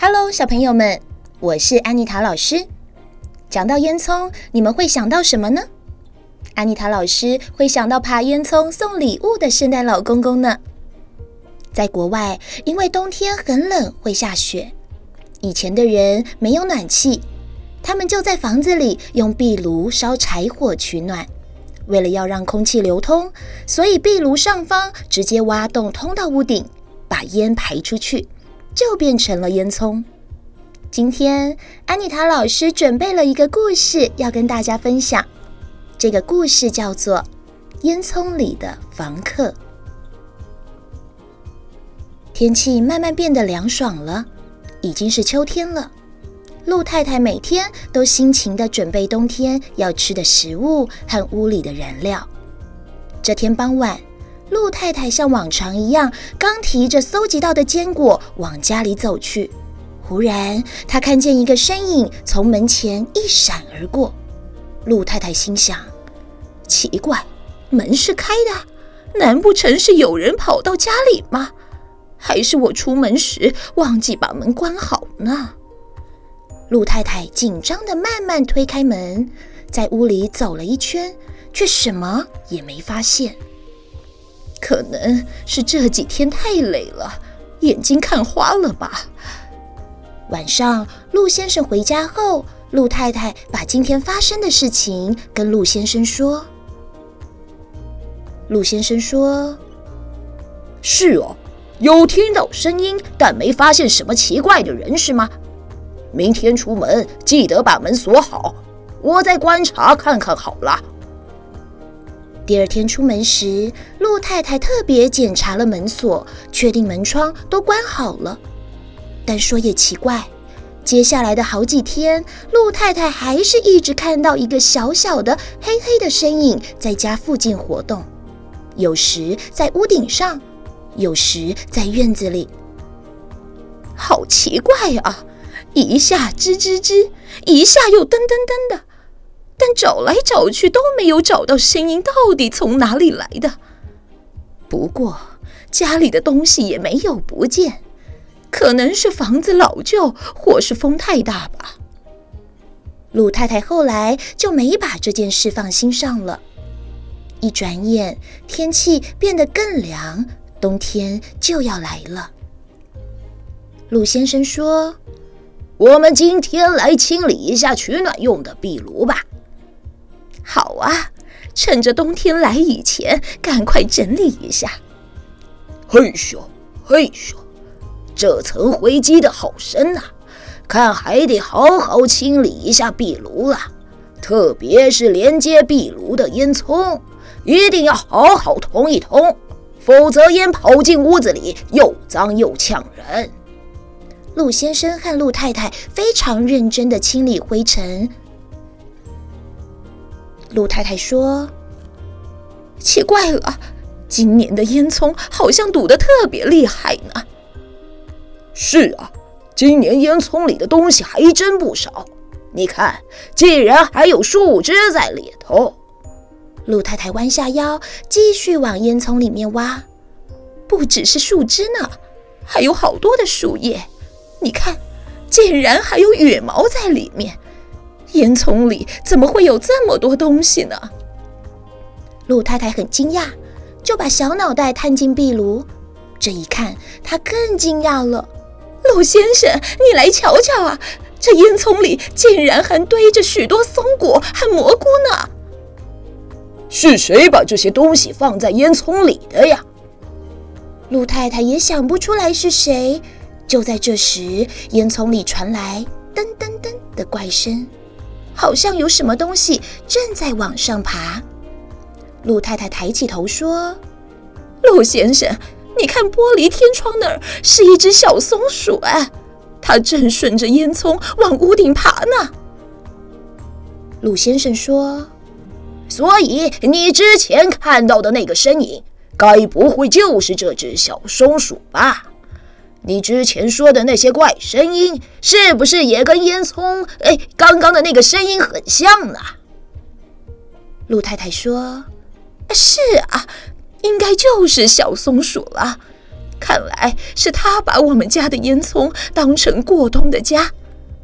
Hello，小朋友们，我是安妮塔老师。讲到烟囱，你们会想到什么呢？安妮塔老师会想到爬烟囱送礼物的圣诞老公公呢。在国外，因为冬天很冷，会下雪，以前的人没有暖气，他们就在房子里用壁炉烧柴火取暖。为了要让空气流通，所以壁炉上方直接挖洞通到屋顶，把烟排出去。就变成了烟囱。今天安妮塔老师准备了一个故事要跟大家分享，这个故事叫做《烟囱里的房客》。天气慢慢变得凉爽了，已经是秋天了。陆太太每天都辛勤地准备冬天要吃的食物和屋里的燃料。这天傍晚，陆太太像往常一样，刚提着搜集到的坚果往家里走去，忽然她看见一个身影从门前一闪而过。陆太太心想：奇怪，门是开的，难不成是有人跑到家里吗？还是我出门时忘记把门关好呢？陆太太紧张地慢慢推开门，在屋里走了一圈，却什么也没发现。可能是这几天太累了，眼睛看花了吧。晚上，陆先生回家后，陆太太把今天发生的事情跟陆先生说。陆先生说：“是哦，有听到声音，但没发现什么奇怪的人，是吗？明天出门记得把门锁好，我再观察看看好了。”第二天出门时，陆太太特别检查了门锁，确定门窗都关好了。但说也奇怪，接下来的好几天，陆太太还是一直看到一个小小的黑黑的身影在家附近活动，有时在屋顶上，有时在院子里。好奇怪啊！一下吱吱吱，一下又噔噔噔的。但找来找去都没有找到声音，到底从哪里来的？不过家里的东西也没有不见，可能是房子老旧，或是风太大吧。陆太太后来就没把这件事放心上了。一转眼，天气变得更凉，冬天就要来了。陆先生说：“我们今天来清理一下取暖用的壁炉吧。”好啊，趁着冬天来以前，赶快整理一下。嘿咻，嘿咻，这层灰积得好深呐，看还得好好清理一下壁炉了。特别是连接壁炉的烟囱，一定要好好通一通，否则烟跑进屋子里又脏又呛人。陆先生和陆太太非常认真地清理灰尘。陆太太说：“奇怪了，今年的烟囱好像堵得特别厉害呢。”“是啊，今年烟囱里的东西还真不少。你看，竟然还有树枝在里头。”陆太太弯下腰，继续往烟囱里面挖。不只是树枝呢，还有好多的树叶。你看，竟然还有羽毛在里面。烟囱里怎么会有这么多东西呢？鹿太太很惊讶，就把小脑袋探进壁炉。这一看，她更惊讶了。鹿先生，你来瞧瞧啊！这烟囱里竟然还堆着许多松果和蘑菇呢！是谁把这些东西放在烟囱里的呀？鹿太太也想不出来是谁。就在这时，烟囱里传来噔噔噔的怪声。好像有什么东西正在往上爬。陆太太抬起头说：“陆先生，你看玻璃天窗那儿是一只小松鼠啊，它正顺着烟囱往屋顶爬呢。”陆先生说：“所以你之前看到的那个身影，该不会就是这只小松鼠吧？”你之前说的那些怪声音，是不是也跟烟囱哎刚刚的那个声音很像呢？陆太太说：“是啊，应该就是小松鼠了。看来是他把我们家的烟囱当成过冬的家，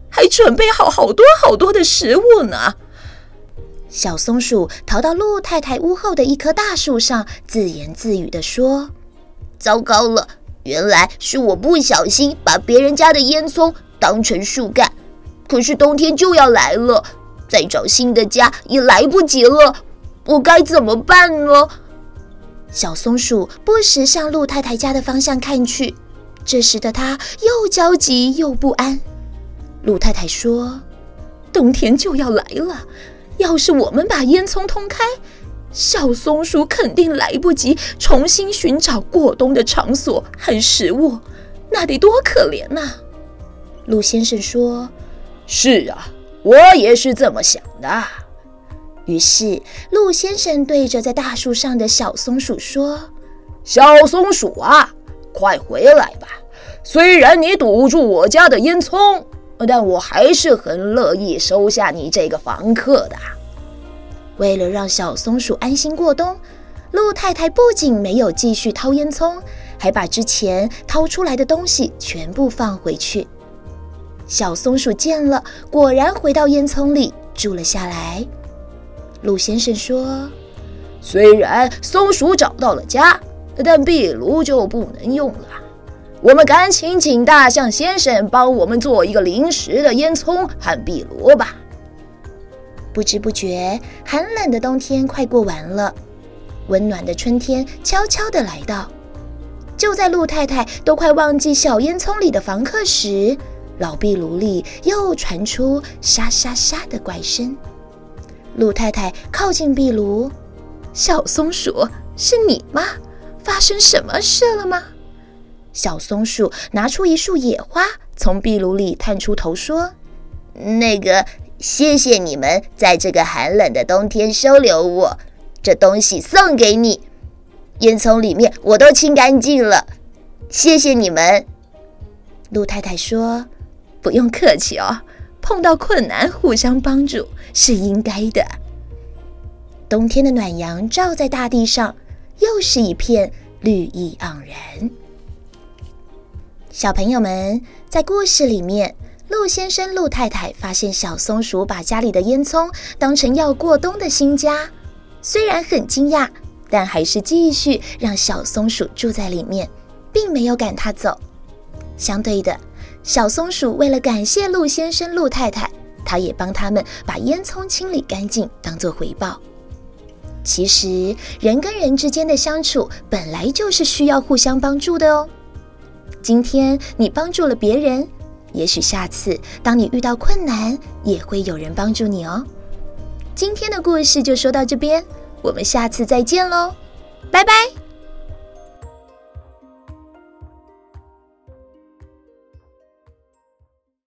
还准备好好多好多的食物呢。小松鼠逃到鹿太太屋后的一棵大树上，自言自语地说：“糟糕了，原来是我不小心把别人家的烟囱当成树干。可是冬天就要来了，再找新的家也来不及了，我该怎么办呢？”小松鼠不时向鹿太太家的方向看去，这时的它又焦急又不安。鹿太太说：“冬天就要来了。”要是我们把烟囱通开，小松鼠肯定来不及重新寻找过冬的场所和食物，那得多可怜呐！鹿先生说：“是啊，我也是这么想的。”于是，鹿先生对着在大树上的小松鼠说：“小松鼠啊，快回来吧！虽然你堵住我家的烟囱。”但我还是很乐意收下你这个房客的。为了让小松鼠安心过冬，鹿太太不仅没有继续掏烟囱，还把之前掏出来的东西全部放回去。小松鼠见了，果然回到烟囱里住了下来。鹿先生说：“虽然松鼠找到了家，但壁炉就不能用了。”我们赶紧请大象先生帮我们做一个临时的烟囱和壁炉吧。不知不觉，寒冷的冬天快过完了，温暖的春天悄悄地来到。就在鹿太太都快忘记小烟囱里的房客时，老壁炉里又传出沙沙沙的怪声。鹿太太靠近壁炉，小松鼠，是你吗？发生什么事了吗？小松鼠拿出一束野花，从壁炉里探出头说：“那个，谢谢你们在这个寒冷的冬天收留我。这东西送给你，烟囱里面我都清干净了。谢谢你们。”鹿太太说：“不用客气哦，碰到困难互相帮助是应该的。”冬天的暖阳照在大地上，又是一片绿意盎然。小朋友们，在故事里面，鹿先生、鹿太太发现小松鼠把家里的烟囱当成要过冬的新家，虽然很惊讶，但还是继续让小松鼠住在里面，并没有赶它走。相对的，小松鼠为了感谢鹿先生、鹿太太，它也帮他们把烟囱清理干净，当做回报。其实，人跟人之间的相处本来就是需要互相帮助的哦。今天你帮助了别人，也许下次当你遇到困难，也会有人帮助你哦。今天的故事就说到这边，我们下次再见喽，拜拜。